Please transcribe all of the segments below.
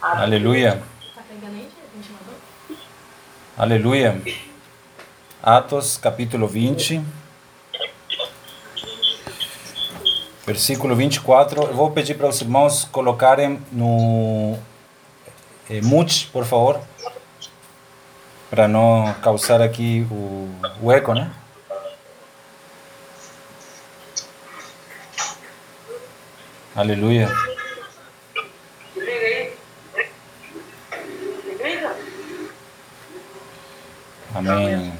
Aleluia. Aleluia. Atos capítulo 20. Versículo 24. Eu vou pedir para os irmãos colocarem no eh, mute, por favor, para não causar aqui o, o eco, né? Aleluia. Amém.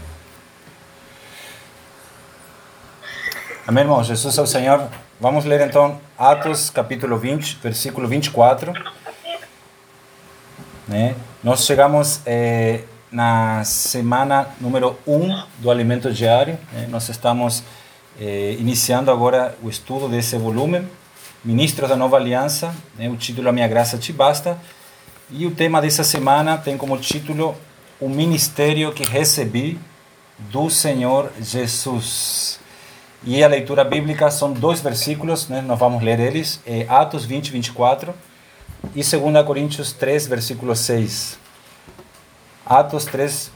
Amém, irmãos. Jesus é o Senhor. Vamos ler então Atos capítulo 20, versículo 24. Né? Nós chegamos eh, na semana número 1 do alimento diário. Né? Nós estamos eh, iniciando agora o estudo desse volume, Ministros da Nova Aliança. Né? O título A Minha Graça Te Basta. E o tema dessa semana tem como título O Ministério que Recebi do Senhor Jesus. E a leitura bíblica são dois versículos, né? nós vamos ler eles, é Atos 20, 24 e 2 Coríntios 3, versículo 6. Atos, 3,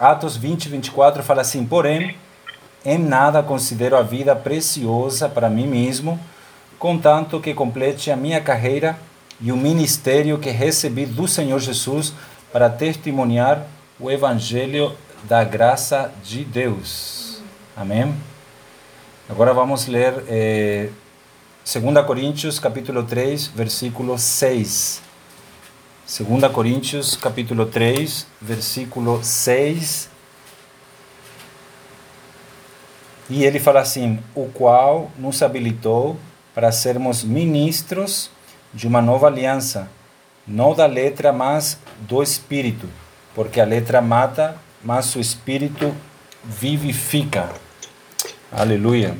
Atos 20, 24 fala assim: Porém, em nada considero a vida preciosa para mim mesmo, contanto que complete a minha carreira e o ministério que recebi do Senhor Jesus para testemunhar o evangelho da graça de Deus. Amém. Agora vamos ler eh, 2 Coríntios capítulo 3, versículo 6. 2 Coríntios capítulo 3, versículo 6. E ele fala assim: O qual nos habilitou para sermos ministros de uma nova aliança, não da letra, mas do espírito, porque a letra mata, mas o espírito vivifica. Aleluia.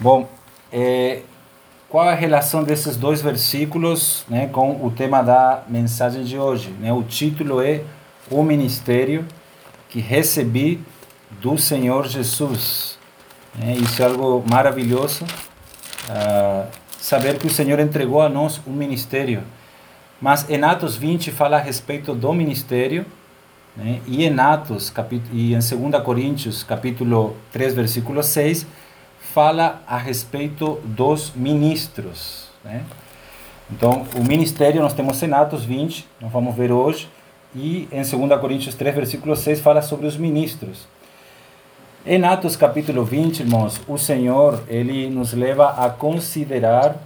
Bom, é, qual a relação desses dois versículos né, com o tema da mensagem de hoje? Né? O título é O Ministério que Recebi do Senhor Jesus. É, isso é algo maravilhoso, uh, saber que o Senhor entregou a nós um ministério. Mas em Atos 20 fala a respeito do ministério, né? E em Atos, e em 2 Coríntios, capítulo 3, versículo 6, fala a respeito dos ministros. Né? Então, o ministério nós temos em Atos 20, nós vamos ver hoje, e em 2 Coríntios 3, versículo 6, fala sobre os ministros. Em Atos capítulo 20, irmãos, o Senhor, ele nos leva a considerar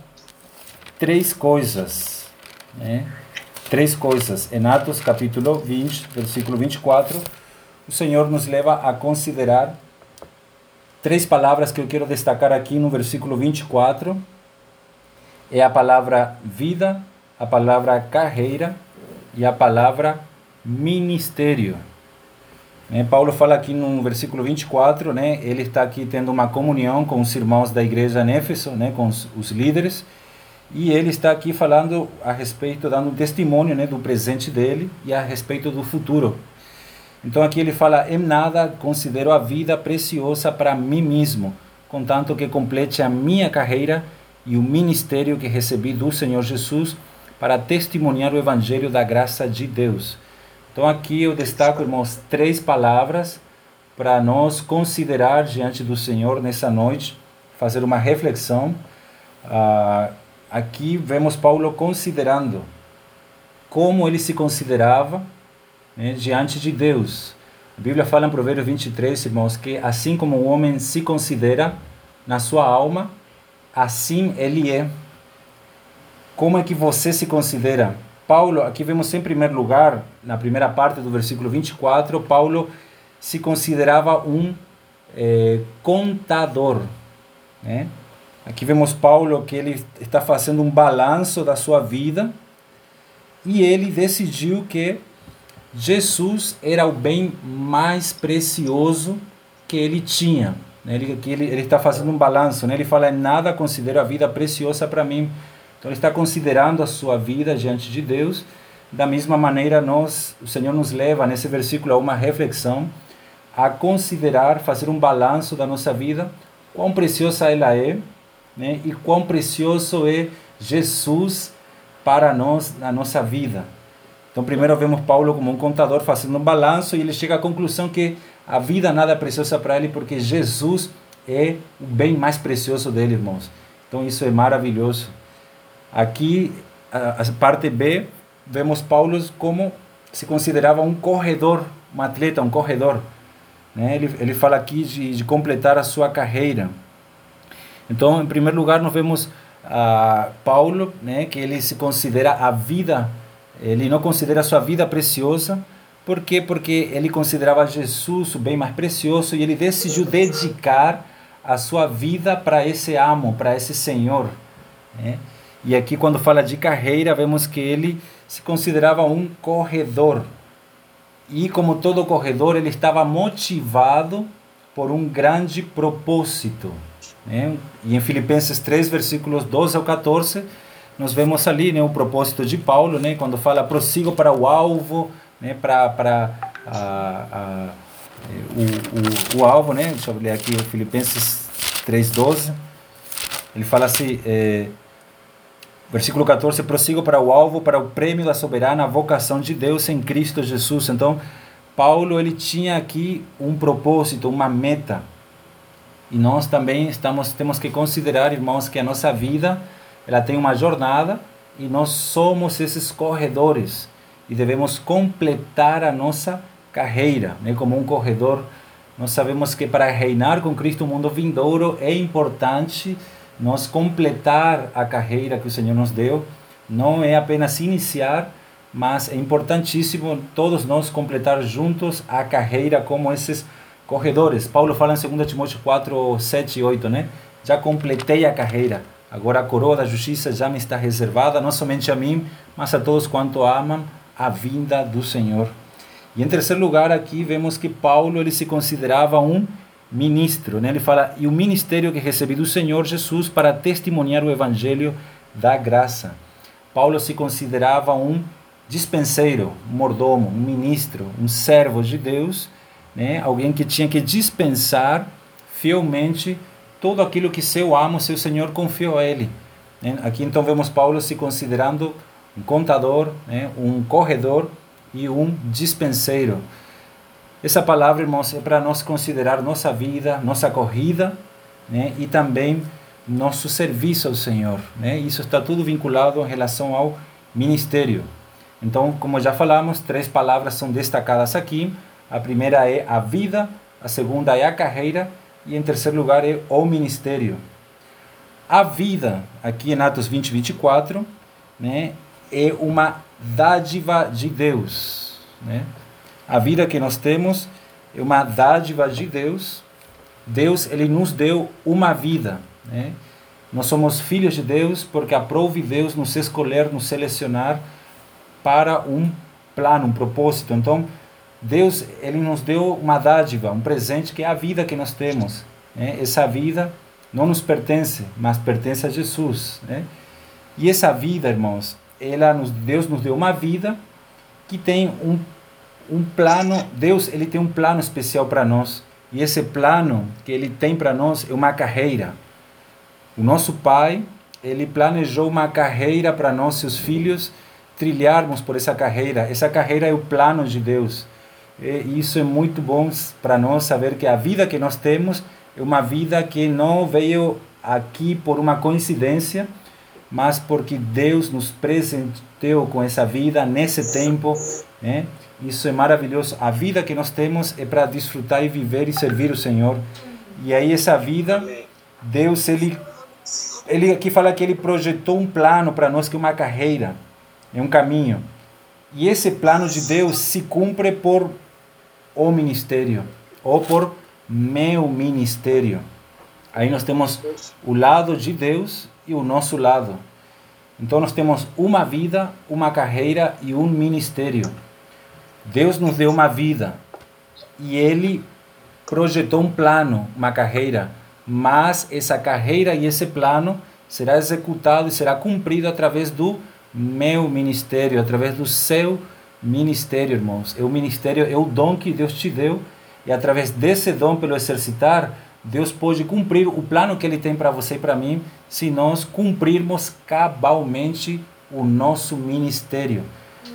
três coisas, né? três coisas. Em Atos capítulo 20, versículo 24, o Senhor nos leva a considerar três palavras que eu quero destacar aqui no versículo 24. É a palavra vida, a palavra carreira e a palavra ministério. Né? Paulo fala aqui no versículo 24, né? ele está aqui tendo uma comunhão com os irmãos da igreja em Éfeso, né? com os, os líderes, e ele está aqui falando a respeito, dando testemunho né, do presente dele e a respeito do futuro. Então aqui ele fala: Em nada considero a vida preciosa para mim mesmo, contanto que complete a minha carreira e o ministério que recebi do Senhor Jesus para testemunhar o evangelho da graça de Deus. Então aqui eu destaco, irmãos, três palavras para nós considerar diante do Senhor nessa noite, fazer uma reflexão. Uh, aqui vemos Paulo considerando como ele se considerava né, diante de Deus. A Bíblia fala em Provérbios 23, irmãos, que assim como o homem se considera na sua alma, assim ele é. Como é que você se considera? Paulo, aqui vemos em primeiro lugar, na primeira parte do versículo 24, Paulo se considerava um é, contador. Né? Aqui vemos Paulo que ele está fazendo um balanço da sua vida e ele decidiu que Jesus era o bem mais precioso que ele tinha. Né? Ele, ele, ele está fazendo um balanço, né? ele fala: Nada considero a vida preciosa para mim. Então, ele está considerando a sua vida diante de Deus. Da mesma maneira, nós, o Senhor nos leva nesse versículo a uma reflexão, a considerar, fazer um balanço da nossa vida, quão preciosa ela é né? e quão precioso é Jesus para nós na nossa vida. Então, primeiro vemos Paulo como um contador fazendo um balanço e ele chega à conclusão que a vida nada é preciosa para ele porque Jesus é o bem mais precioso dele, irmãos. Então, isso é maravilhoso. Aqui, a, parte B, vemos Paulo como se considerava um corredor, um atleta, um corredor. Né? Ele, ele fala aqui de completar a sua carreira. Então, em primeiro lugar, nós vemos a Paulo, né, que ele se considera a vida, ele não considera a sua vida preciosa, por quê? Porque ele considerava Jesus o bem mais precioso e ele decidiu dedicar a sua vida para esse amo, para esse Senhor. Né? E aqui, quando fala de carreira, vemos que ele se considerava um corredor. E, como todo corredor, ele estava motivado por um grande propósito. Né? E em Filipenses 3, versículos 12 ao 14, nós vemos ali né, o propósito de Paulo, né, quando fala prossigo para o alvo, né, para, a, a, o, o, o alvo, né, deixa eu ler aqui o Filipenses 3,12, ele fala assim, é, versículo 14, prossigo para o alvo, para o prêmio da soberana vocação de Deus em Cristo Jesus. Então, Paulo ele tinha aqui um propósito, uma meta, e nós também estamos temos que considerar, irmãos, que a nossa vida ela tem uma jornada e nós somos esses corredores e devemos completar a nossa carreira, né? Como um corredor, nós sabemos que para reinar com Cristo no mundo vindouro é importante nós completar a carreira que o Senhor nos deu. Não é apenas iniciar, mas é importantíssimo todos nós completar juntos a carreira como esses corredores. Paulo fala em 2 Timóteo 4, 7 e 8, né? Já completei a carreira. Agora a coroa da justiça já me está reservada, não somente a mim, mas a todos quanto amam a vinda do Senhor. E em terceiro lugar, aqui vemos que Paulo ele se considerava um ministro. Né? Ele fala, e o ministério que recebi do Senhor Jesus para testemunhar o evangelho da graça. Paulo se considerava um dispenseiro, um mordomo, um ministro, um servo de Deus né? alguém que tinha que dispensar fielmente tudo aquilo que seu amo, seu senhor confiou a ele. Né? Aqui então vemos Paulo se considerando um contador, né? um corredor e um dispenseiro. Essa palavra, irmãos, é para nós considerar nossa vida, nossa corrida né? e também nosso serviço ao Senhor. Né? Isso está tudo vinculado em relação ao ministério. Então, como já falamos, três palavras são destacadas aqui. A primeira é a vida, a segunda é a carreira e em terceiro lugar é o ministério. A vida, aqui em Atos 20, 24, né, é uma dádiva de Deus. Né? A vida que nós temos é uma dádiva de Deus. Deus ele nos deu uma vida. Né? Nós somos filhos de Deus porque aprove Deus nos escolher, nos selecionar para um plano, um propósito. Então, Deus ele nos deu uma dádiva, um presente que é a vida que nós temos. Né? Essa vida não nos pertence, mas pertence a Jesus. Né? E essa vida, irmãos, ela nos, Deus nos deu uma vida que tem um, um plano. Deus ele tem um plano especial para nós. E esse plano que ele tem para nós é uma carreira. O nosso Pai ele planejou uma carreira para nós, seus filhos, trilharmos por essa carreira. Essa carreira é o plano de Deus. E isso é muito bom para nós saber que a vida que nós temos é uma vida que não veio aqui por uma coincidência, mas porque Deus nos presenteou com essa vida nesse tempo, né? Isso é maravilhoso. A vida que nós temos é para desfrutar e viver e servir o Senhor. E aí essa vida, Deus ele ele aqui fala que ele projetou um plano para nós que é uma carreira, é um caminho. E esse plano de Deus se cumpre por o ministério ou por meu ministério. Aí nós temos o lado de Deus e o nosso lado. Então nós temos uma vida, uma carreira e um ministério. Deus nos deu uma vida e Ele projetou um plano, uma carreira, mas essa carreira e esse plano será executado e será cumprido através do meu ministério, através do seu ministério ministério, irmãos. É o ministério, é o dom que Deus te deu e através desse dom, pelo exercitar, Deus pode cumprir o plano que Ele tem para você e para mim, se nós cumprirmos cabalmente o nosso ministério.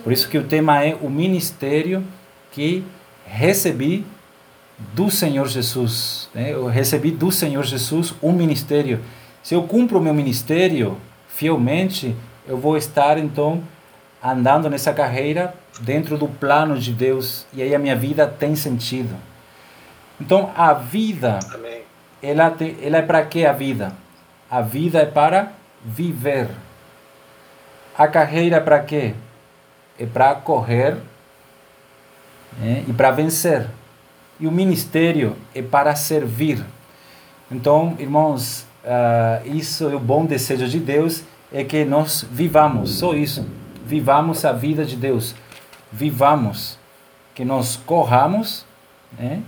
Por isso que o tema é o ministério que recebi do Senhor Jesus. Né? Eu recebi do Senhor Jesus um ministério. Se eu cumpro o meu ministério fielmente, eu vou estar então andando nessa carreira dentro do plano de Deus e aí a minha vida tem sentido. Então a vida, Amém. ela, te, ela é para que a vida? A vida é para viver. A carreira é para quê? É para correr né? e para vencer. E o ministério é para servir. Então, irmãos, uh, isso é o bom desejo de Deus, é que nós vivamos, só isso. Vivamos a vida de Deus. Vivamos, que nós corramos, né?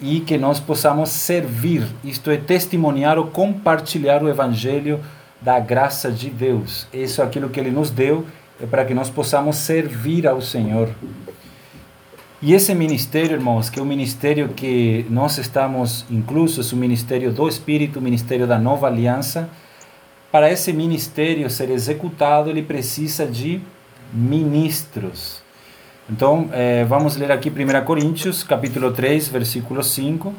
e que nós possamos servir, isto é, testemunhar ou compartilhar o Evangelho da graça de Deus. Isso é aquilo que Ele nos deu, é para que nós possamos servir ao Senhor. E esse ministério, irmãos, que é o ministério que nós estamos inclusos, o ministério do Espírito, o ministério da nova aliança, para esse ministério ser executado, ele precisa de ministros. Então, eh, vamos ler aqui 1 Coríntios, capítulo 3, versículo 5.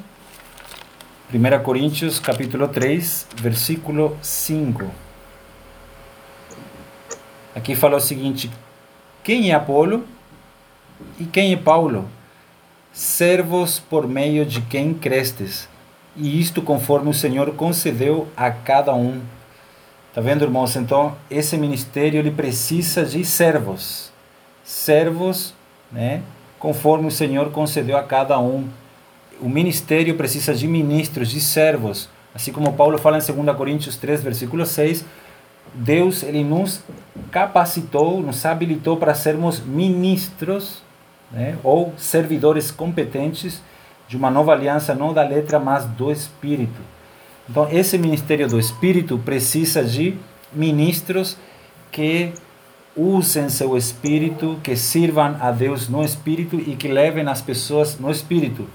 1 Coríntios, capítulo 3, versículo 5. Aqui fala o seguinte: Quem é Apolo? E quem é Paulo? Servos por meio de quem crestes, e isto conforme o Senhor concedeu a cada um. Tá vendo, irmãos? Então, esse ministério ele precisa de servos. Servos, né? Conforme o Senhor concedeu a cada um. O ministério precisa de ministros, de servos. Assim como Paulo fala em 2 Coríntios 3, versículo 6, Deus ele nos capacitou, nos habilitou para sermos ministros né, ou servidores competentes de uma nova aliança, não da letra, mas do Espírito. Então, esse ministério do Espírito precisa de ministros que usem seu Espírito, que sirvam a Deus no Espírito e que levem as pessoas no Espírito.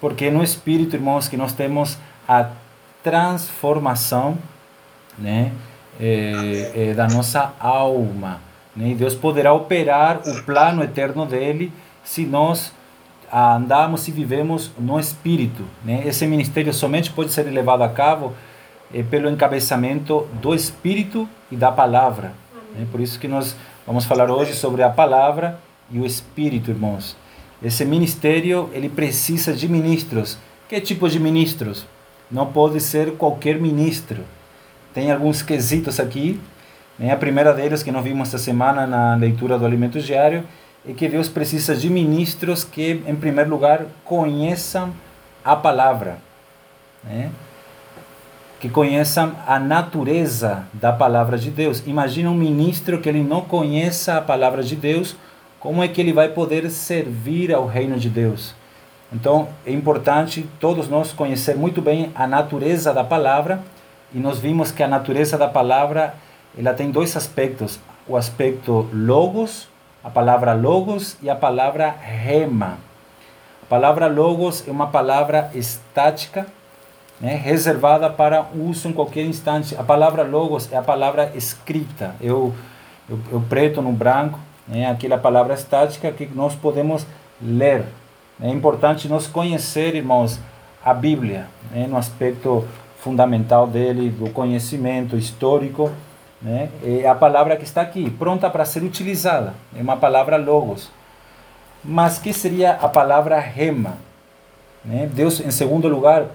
Porque no Espírito, irmãos, que nós temos a transformação né, é, é, da nossa alma. Né? Deus poderá operar o plano eterno dele se nós andamos e vivemos no Espírito. Né? Esse ministério somente pode ser levado a cabo é, pelo encabeçamento do Espírito e da Palavra. Né? Por isso que nós vamos falar hoje sobre a Palavra e o Espírito, irmãos. Esse ministério ele precisa de ministros. Que tipo de ministros? Não pode ser qualquer ministro. Tem alguns quesitos aqui. Né? A primeira deles que nós vimos esta semana na leitura do alimento diário é que Deus precisa de ministros que, em primeiro lugar, conheçam a palavra, né? que conheçam a natureza da palavra de Deus. Imagina um ministro que ele não conheça a palavra de Deus, como é que ele vai poder servir ao reino de Deus? Então, é importante todos nós conhecer muito bem a natureza da palavra, e nós vimos que a natureza da palavra, ela tem dois aspectos, o aspecto logos a palavra logos e a palavra rema. A palavra logos é uma palavra estática, né, reservada para uso em qualquer instante. A palavra logos é a palavra escrita, o, é o preto no branco, né, aquela palavra estática que nós podemos ler. É importante nós conhecer, irmãos, a Bíblia, né, no aspecto fundamental dele, do conhecimento histórico né? É a palavra que está aqui, pronta para ser utilizada. É uma palavra logos. Mas que seria a palavra rema? Né? Deus, em segundo lugar,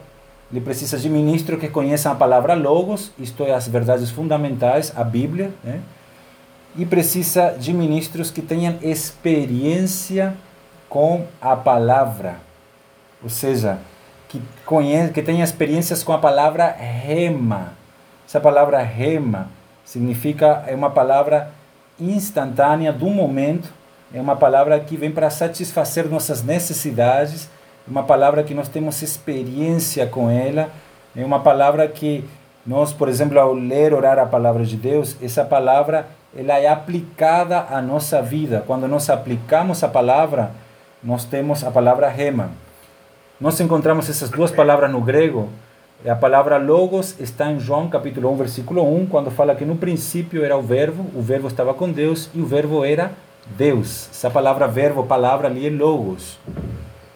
ele precisa de ministros que conheçam a palavra logos, isto é, as verdades fundamentais, a Bíblia, né? e precisa de ministros que tenham experiência com a palavra, ou seja, que, conhe que tenham experiências com a palavra rema. Essa palavra rema significa é uma palavra instantânea do momento, é uma palavra que vem para satisfazer nossas necessidades, é uma palavra que nós temos experiência com ela, é uma palavra que nós, por exemplo, ao ler, orar a palavra de Deus, essa palavra ela é aplicada à nossa vida. Quando nós aplicamos a palavra, nós temos a palavra rema. Nós encontramos essas duas palavras no grego, A palavra logos está em João capítulo 1, versículo 1, quando fala que no princípio era o verbo, o verbo estava com Deus e o verbo era Deus. Essa palavra verbo, palavra ali é logos.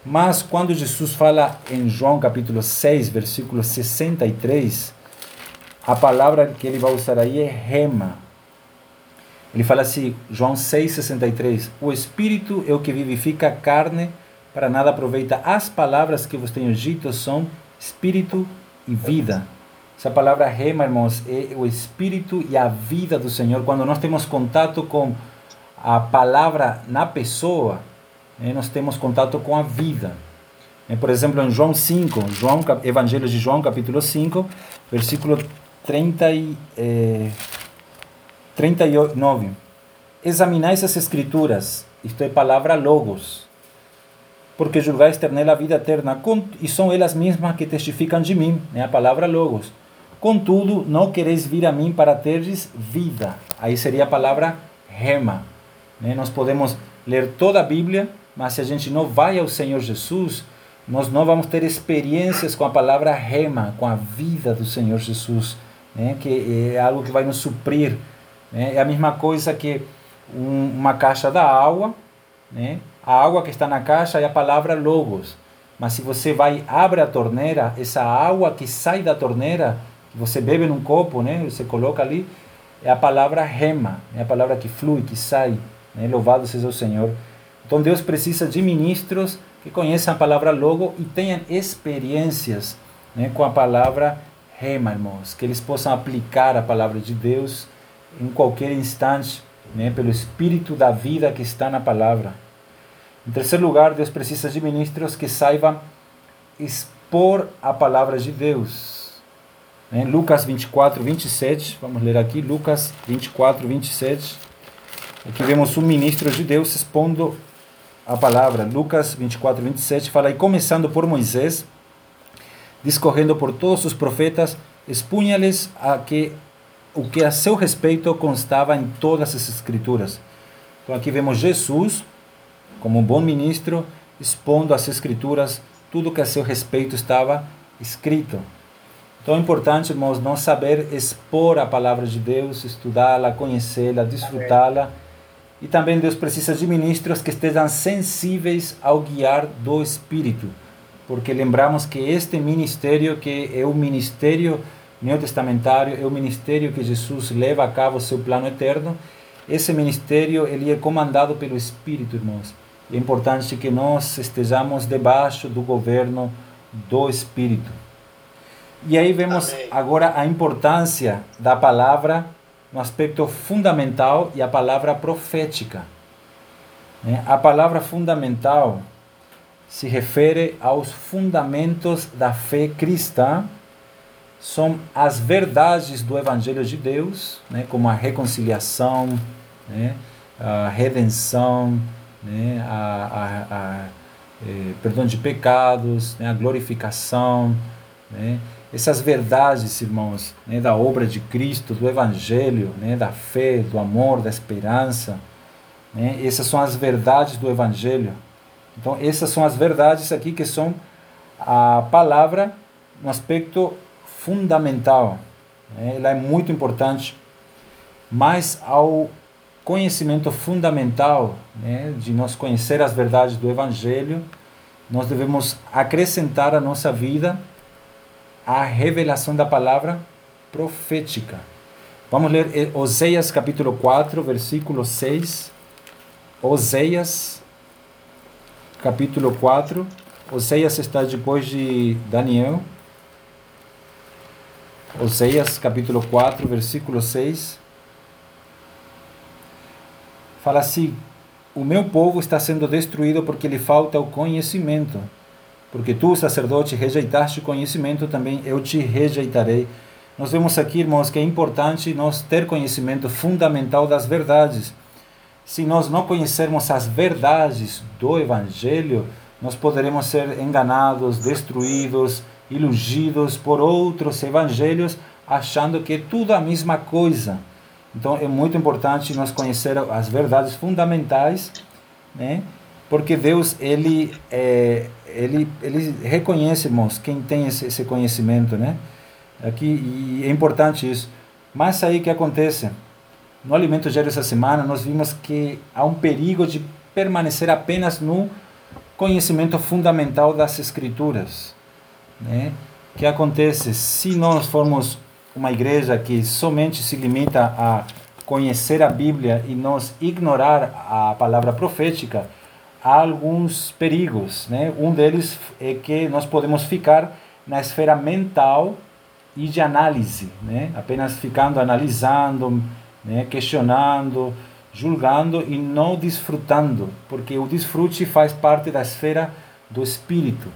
Mas quando Jesus fala em João capítulo 6, versículo 63, a palavra que ele vai usar aí é rema. Ele fala assim, João 6,63: O Espírito é o que vivifica a carne, para nada aproveita. As palavras que vos tenho dito são Espírito e vida. Essa palavra rema, irmãos, é o Espírito e a vida do Senhor. Quando nós temos contato com a palavra na pessoa, né, nós temos contato com a vida. É, por exemplo, em João 5, João, Evangelho de João, capítulo 5, versículo 30 e, eh, 39. Examinais as escrituras, isto é palavra logos, porque julgais ter nela a vida eterna, e são elas mesmas que testificam de mim, né, a palavra logos. Contudo, não quereis vir a mim para teres vida. Aí seria a palavra rema. Né? Nós podemos ler toda a Bíblia, mas se a gente não vai ao Senhor Jesus, nós não vamos ter experiências com a palavra rema, com a vida do Senhor Jesus, né? que é algo que vai nos suprir. Né? É a mesma coisa que um, uma caixa da água, né? A água que está na caixa é a palavra logos. Mas se você vai abre a torneira, essa água que sai da torneira, que você bebe num copo, né? você coloca ali, é a palavra rema, é a palavra que flui, que sai. Né? Louvado seja o Senhor. Então Deus precisa de ministros que conheçam a palavra logo e tenham experiências né, com a palavra rema, irmãos. Que eles possam aplicar a palavra de Deus em qualquer instante, né, pelo Espírito da vida que está na palavra. Em terceiro lugar, Deus precisa de ministros que saibam expor a palavra de Deus. Né? Lucas 24, 27, vamos ler aqui, Lucas 24, 27. Aqui vemos um ministro de Deus expondo a palavra. Lucas 24, 27 fala: E começando por Moisés, discorrendo por todos os profetas, expunha-lhes a que o que a seu respeito constava em todas as escrituras. Então aqui vemos Jesus, como um bom ministro, expondo as escrituras tudo que a seu respeito estava escrito. Então é importante, irmãos, não saber expor a palavra de Deus, estudá-la, conhecê-la, desfrutá-la e também Deus precisa de ministros que estejam sensíveis ao guiar do Espírito, porque lembramos que este ministério, que é o ministério neotestamentário, é o ministério que Jesus leva a cabo o seu plano eterno, esse ministério ele é comandado pelo Espírito, irmãos. É importante que nós estejamos debaixo do governo do Espírito. E aí vemos Amém. agora a importância da palavra no aspecto fundamental e a palavra profética. Né? A palavra fundamental se refere aos fundamentos da fé cristã, são as verdades do Evangelho de Deus, né? como a reconciliação, né? a redenção, né? a, a, a eh, perdão de pecados, né? a glorificação, né? essas verdades, irmãos, né, da obra de Cristo, do Evangelho, né, da fé, do amor, da esperança, né, essas são as verdades do Evangelho. Então, essas são as verdades aqui que são a palavra no aspecto fundamental. Né, ela é muito importante. Mas ao conhecimento fundamental, né, de nós conhecer as verdades do Evangelho, nós devemos acrescentar à nossa vida a revelação da palavra profética. Vamos ler Oséias capítulo 4, versículo 6. Oséias capítulo 4. Oséias está depois de Daniel. Oséias capítulo 4, versículo 6. Fala assim: O meu povo está sendo destruído porque lhe falta o conhecimento porque tu, sacerdote, rejeitaste o conhecimento, também eu te rejeitarei. Nós vemos aqui, irmãos, que é importante nós ter conhecimento fundamental das verdades. Se nós não conhecermos as verdades do Evangelho, nós poderemos ser enganados, destruídos, iludidos por outros evangelhos, achando que é tudo a mesma coisa. Então é muito importante nós conhecer as verdades fundamentais, né? porque Deus ele é, ele ele reconhece, irmãos, quem tem esse, esse conhecimento, né? Aqui e é importante isso. Mas aí que acontece? No alimento diário essa semana nós vimos que há um perigo de permanecer apenas no conhecimento fundamental das escrituras, né? Que acontece se nós formos uma igreja que somente se limita a conhecer a Bíblia e nós ignorar a palavra profética, há alguns perigos, né? Um deles é que nós podemos ficar na esfera mental e de análise, né? Apenas ficando analisando, né? questionando, julgando e não desfrutando, porque o desfrute faz parte da esfera do espírito.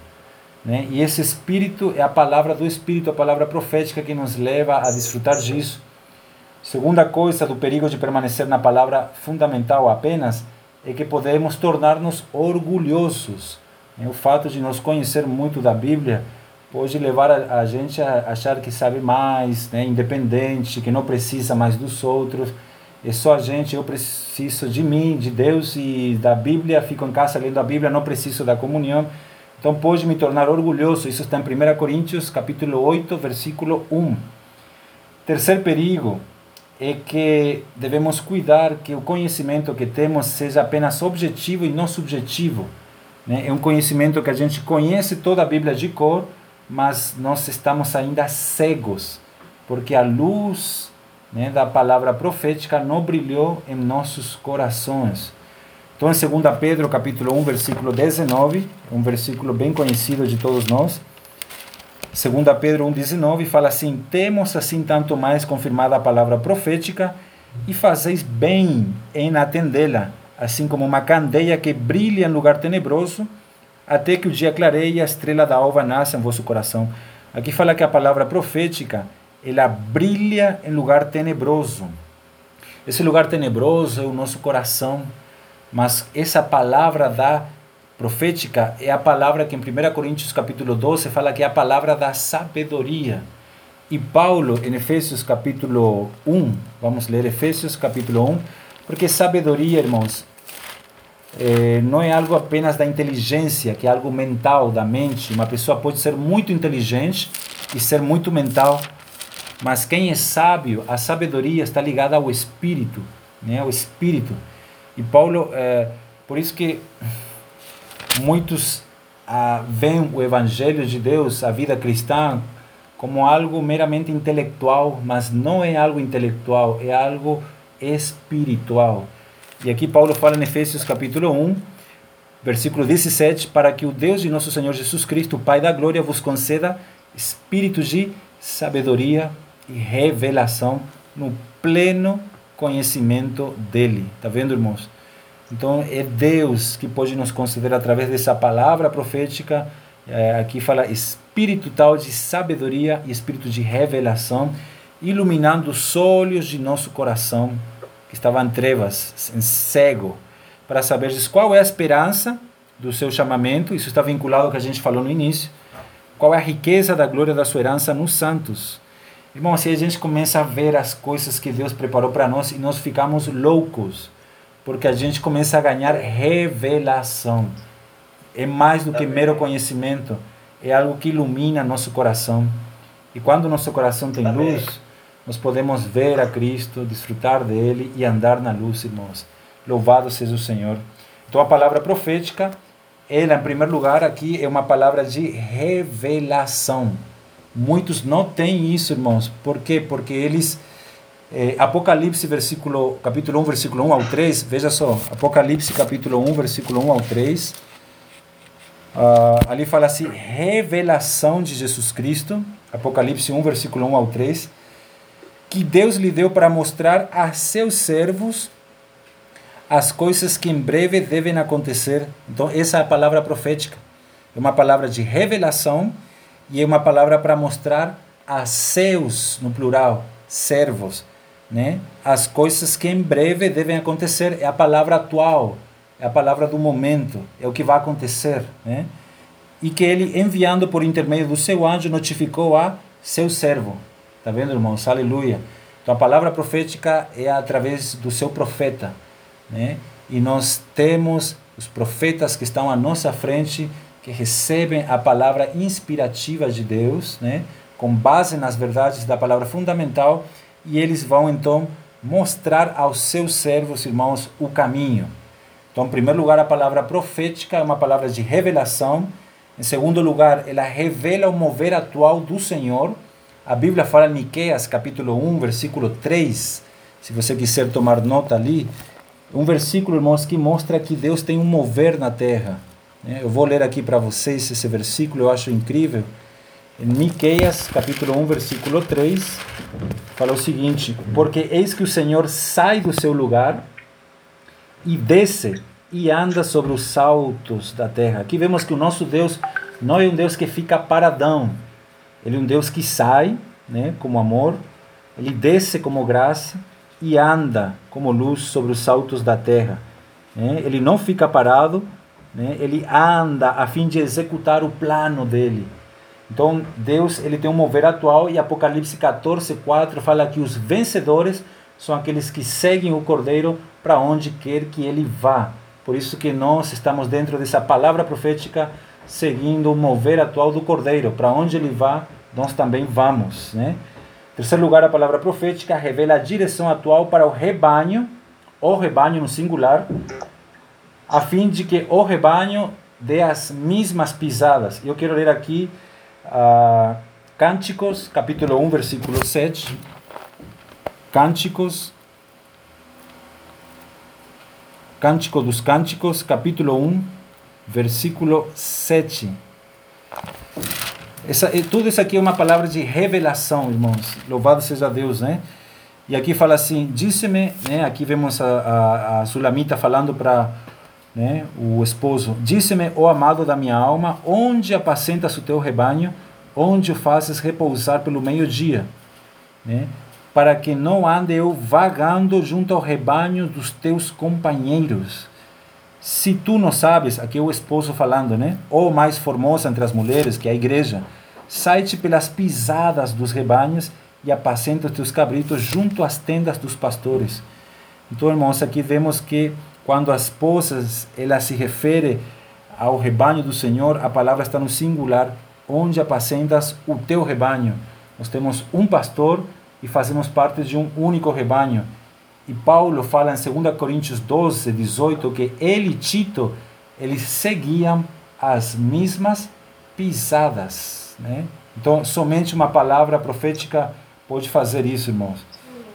Né? E esse espírito é a palavra do espírito, a palavra profética que nos leva a desfrutar disso. Segunda coisa do perigo de permanecer na palavra fundamental apenas é que podemos tornar-nos orgulhosos. Né? O fato de nós conhecer muito da Bíblia pode levar a, a gente a achar que sabe mais, né? independente, que não precisa mais dos outros. É só a gente, eu preciso de mim, de Deus e da Bíblia, fico em casa lendo a Bíblia, não preciso da comunhão. Então pode me tornar orgulhoso. Isso está em 1 Coríntios, capítulo 8, versículo 1. Terceiro perigo é que devemos cuidar que o conhecimento que temos seja apenas objetivo e não subjetivo. Né? É um conhecimento que a gente conhece toda a Bíblia de cor, mas nós estamos ainda cegos, porque a luz né, da palavra profética não brilhou em nossos corações. Então, em 2 Pedro, capítulo 1, versículo 19, um versículo bem conhecido de todos nós. 2 Pedro 1,19 fala assim: Temos assim tanto mais confirmada a palavra profética, e fazeis bem em atendê-la, assim como uma candeia que brilha em lugar tenebroso, até que o dia clareie e a estrela da alva nasça em vosso coração. Aqui fala que a palavra profética, ela brilha em lugar tenebroso. Esse lugar tenebroso é o nosso coração mas essa palavra da profética é a palavra que em 1 Coríntios capítulo 12 fala que é a palavra da sabedoria. E Paulo, em Efésios capítulo 1, vamos ler Efésios capítulo 1, porque sabedoria, irmãos, é, não é algo apenas da inteligência, que é algo mental, da mente. Uma pessoa pode ser muito inteligente e ser muito mental, mas quem é sábio, a sabedoria está ligada ao espírito, né? ao espírito. E Paulo, é, por isso que muitos ah, veem o Evangelho de Deus, a vida cristã, como algo meramente intelectual, mas não é algo intelectual, é algo espiritual. E aqui Paulo fala em Efésios capítulo 1, versículo 17, para que o Deus de nosso Senhor Jesus Cristo, Pai da glória, vos conceda espírito de sabedoria e revelação no pleno conhecimento dele. Tá vendo, irmãos? Então é Deus que pode nos conceder através dessa palavra profética. É, aqui fala espírito tal de sabedoria e espírito de revelação, iluminando os olhos de nosso coração que estava em trevas, em cego, para saber qual é a esperança do seu chamamento. Isso está vinculado ao que a gente falou no início. Qual é a riqueza da glória da sua herança nos santos Irmão, assim a gente começa a ver as coisas que Deus preparou para nós e nós ficamos loucos, porque a gente começa a ganhar revelação. É mais do que mero conhecimento, é algo que ilumina nosso coração. E quando nosso coração tem luz, nós podemos ver a Cristo, desfrutar dele e andar na luz, irmãos. Louvado seja o Senhor. Então a palavra profética, ela em primeiro lugar aqui é uma palavra de revelação. Muitos não têm isso, irmãos. Por quê? Porque eles. É, Apocalipse, versículo, capítulo 1, versículo 1 ao 3. Veja só. Apocalipse, capítulo 1, versículo 1 ao 3. Uh, ah, ali fala assim: revelação de Jesus Cristo. Apocalipse 1, versículo 1 ao 3. Que Deus lhe deu para mostrar a seus servos as coisas que em breve devem acontecer. Então, essa é a palavra profética. É uma palavra de revelação e é uma palavra para mostrar a seus, no plural, servos, né? As coisas que em breve devem acontecer é a palavra atual, é a palavra do momento, é o que vai acontecer, né? E que ele enviando por intermédio do seu anjo notificou a seu servo. Tá vendo, irmãos? Aleluia. Então a palavra profética é através do seu profeta, né? E nós temos os profetas que estão à nossa frente, que recebem a palavra inspirativa de Deus, né? com base nas verdades da palavra fundamental, e eles vão então mostrar aos seus servos, irmãos, o caminho. Então, em primeiro lugar, a palavra profética é uma palavra de revelação. Em segundo lugar, ela revela o mover atual do Senhor. A Bíblia fala em Miqueias, capítulo 1, versículo 3. Se você quiser tomar nota ali, um versículo, irmãos, que mostra que Deus tem um mover na terra. Né? Eu vou ler aqui para vocês esse versículo, eu acho incrível. Em Miqueias, capítulo 1, versículo 3, fala o seguinte: Porque eis que o Senhor sai do seu lugar e desce e anda sobre os saltos da terra. Aqui vemos que o nosso Deus não é um Deus que fica paradão. Ele é um Deus que sai, né, como amor, ele desce como graça e anda como luz sobre os saltos da terra. Né? Ele não fica parado, né? ele anda a fim de executar o plano dele. Então, Deus ele tem um mover atual e Apocalipse 14, 4 fala que os vencedores são aqueles que seguem o Cordeiro para onde quer que ele vá. Por isso que nós estamos dentro dessa palavra profética, seguindo o mover atual do Cordeiro. Para onde ele vá, nós também vamos. Né? Em terceiro lugar, a palavra profética revela a direção atual para o rebanho, o rebanho no singular, a fim de que o rebanho dê as mesmas pisadas. Eu quero ler aqui uh, Cânticos, capítulo 1, versículo 7. Cânticos, Cântico dos Cânticos, capítulo 1, versículo 7. Essa, tudo isso aqui é uma palavra de revelação, irmãos. Louvado seja Deus, né? E aqui fala assim: Disse-me, né? Aqui vemos a, a, a Sulamita falando para né, o esposo: Disse-me, o amado da minha alma, onde apacentas o teu rebanho? onde o fazes repousar pelo meio-dia, né? para que não ande eu vagando junto ao rebanho dos teus companheiros. Se tu não sabes, aqui é o esposo falando, né? Ou mais formosa entre as mulheres, que é a igreja, sai-te pelas pisadas dos rebanhos e apacenta os teus cabritos junto às tendas dos pastores. Então, irmãos, aqui vemos que quando as esposas ela se refere ao rebanho do Senhor, a palavra está no singular, onde apacentas o teu rebanho. Nós temos um pastor e fazemos parte de um único rebanho. E Paulo fala em 2 Coríntios 12, 18, que ele e Tito, eles seguiam as mesmas pisadas. Né? Então, somente uma palavra profética pode fazer isso, irmãos.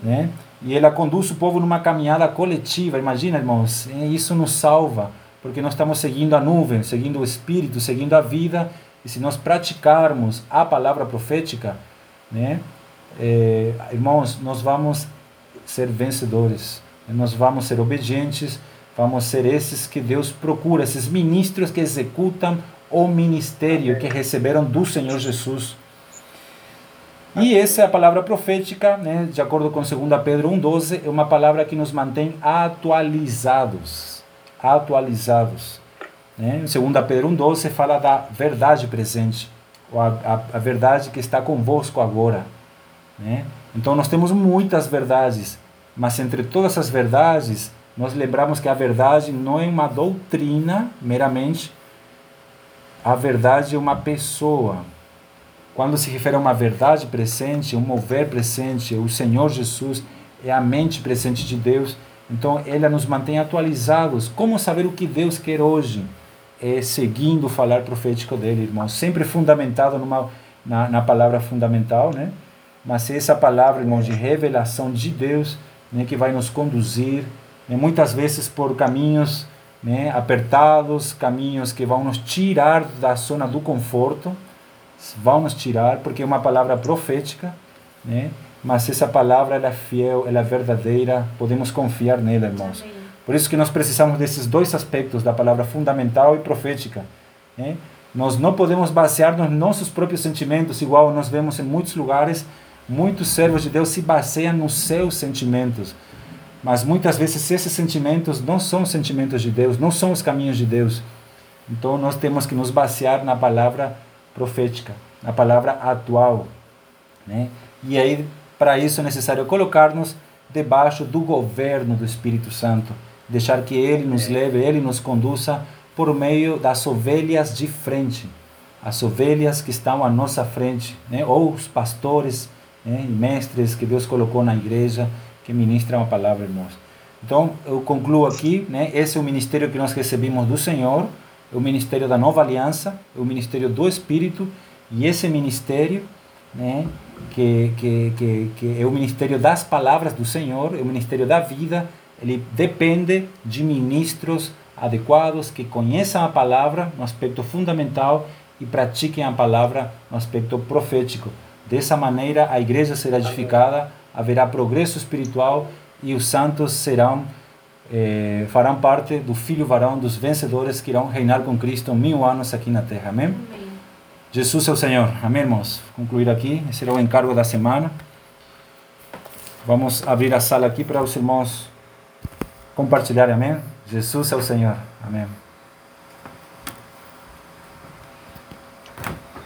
Né? E ela conduz o povo numa caminhada coletiva. Imagina, irmãos, isso nos salva, porque nós estamos seguindo a nuvem, seguindo o Espírito, seguindo a vida e se nós praticarmos a palavra profética, né, é, irmãos, nós vamos ser vencedores, nós vamos ser obedientes, vamos ser esses que Deus procura, esses ministros que executam o ministério que receberam do Senhor Jesus. E essa é a palavra profética, né, de acordo com 2 Pedro 1,12, é uma palavra que nos mantém atualizados. Atualizados. Né? Em 2 Pedro 1,12 fala da verdade presente, a, a, a, verdade que está convosco agora. Né? Então nós temos muitas verdades, mas entre todas as verdades, nós lembramos que a verdade não é uma doutrina meramente, a verdade é uma pessoa. Quando se refere a uma verdade presente, um mover presente, o Senhor Jesus é a mente presente de Deus, então ela nos mantém atualizados. Como saber o que Deus quer hoje? é, seguindo o falar profético dele, irmão. Sempre fundamentado numa, na, na palavra fundamental, né? Mas essa palavra, irmão, de revelação de Deus, né, que vai nos conduzir, né, muitas vezes por caminhos né, apertados, caminhos que vão nos tirar da zona do conforto, vão nos tirar, porque é uma palavra profética, né? Mas essa palavra ela é fiel, ela é verdadeira, podemos confiar nela, irmãos. Amém. Por isso que nós precisamos desses dois aspectos da palavra fundamental e profética. Né? Nós não podemos basear nos nossos próprios sentimentos, igual nós vemos em muitos lugares, muitos servos de Deus se baseiam nos seus sentimentos. Mas muitas vezes esses sentimentos não são sentimentos de Deus, não são os caminhos de Deus. Então nós temos que nos basear na palavra profética, na palavra atual. Né? E aí, para isso é necessário colocar-nos debaixo do governo do Espírito Santo deixar que Ele nos leve, Ele nos conduza por meio das ovelhas de frente, as ovelhas que estão à nossa frente, né? ou os pastores né? e mestres que Deus colocou na igreja que ministram a palavra, irmãos. Então, eu concluo aqui, né? esse é o ministério que nós recebemos do Senhor, é o ministério da nova aliança, o ministério do Espírito, e esse ministério, né? que, que, que, que é o ministério das palavras do Senhor, é o ministério da vida, ele depende de ministros adequados que conheçam a palavra no aspecto fundamental e pratiquem a palavra no aspecto profético. Dessa maneira, a igreja será edificada, haverá progresso espiritual e os santos serão eh, farão parte do filho varão dos vencedores que irão reinar com Cristo mil anos aqui na terra. Amém? Amém. Jesus é o Senhor. Amém, irmãos? Concluir aqui. Esse será o encargo da semana. Vamos abrir a sala aqui para os irmãos compartilharem. Amém? Jesus é o Senhor. Amém.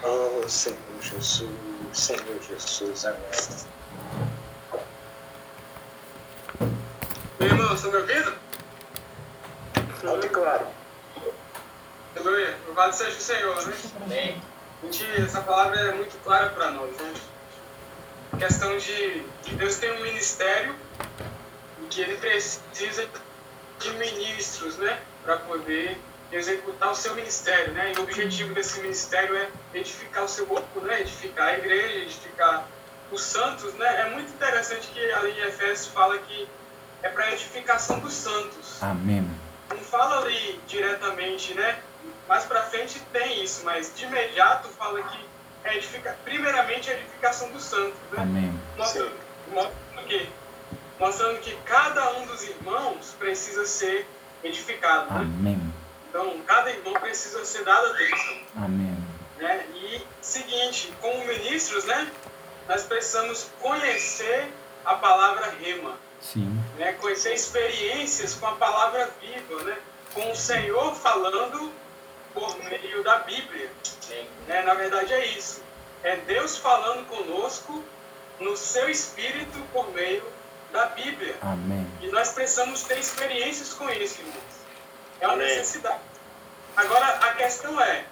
Oh, Senhor Jesus, Senhor Jesus, amém. Meu irmão, estão me ouvindo? Alto e claro. Aleluia. Louvado seja o Senhor, né? Amém. Gente, essa palavra é muito clara para nós, né? A questão de que Deus tem um ministério e que ele precisa de ministros, né? Para poder executar o seu ministério, né? E o objetivo desse ministério é edificar o seu corpo, né? Edificar a igreja, edificar os santos, né? É muito interessante que ali em Efésios fala que é para edificação dos santos. Amém. Não fala ali diretamente, né? Mais para frente tem isso, mas de imediato fala que é edifica, primeiramente a edificação dos santos, né? Amém. Mostrando, mostrando que mostrando que cada um dos irmãos precisa ser edificado. Né? Amém. Então, cada irmão precisa ser dado atenção. Amém. Né? E, seguinte, como ministros, né, nós precisamos conhecer a palavra rema. Sim. Né? Conhecer experiências com a palavra viva, né? com o Senhor falando por meio da Bíblia. Né? Na verdade, é isso. É Deus falando conosco no seu espírito por meio da Bíblia. Amém. E nós precisamos ter experiências com isso, irmãos. É uma Amém. necessidade. Agora, a questão é,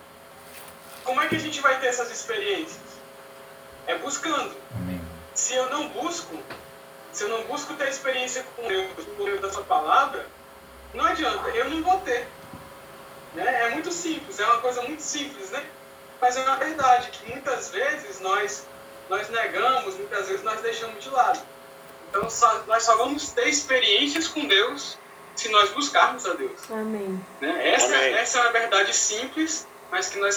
como é que a gente vai ter essas experiências? É buscando. Amém. Se eu não busco, se eu não busco ter experiência com Deus por meio da sua palavra, não adianta, eu não vou ter. Né? É muito simples, é uma coisa muito simples, né? Mas é uma verdade que muitas vezes nós, nós negamos, muitas vezes nós deixamos de lado. Então só- nós só vamos ter experiências com Deus se nós buscarmos a Deus. Amém. Né? Essa, Amém. essa é uma verdade simples, mas que nós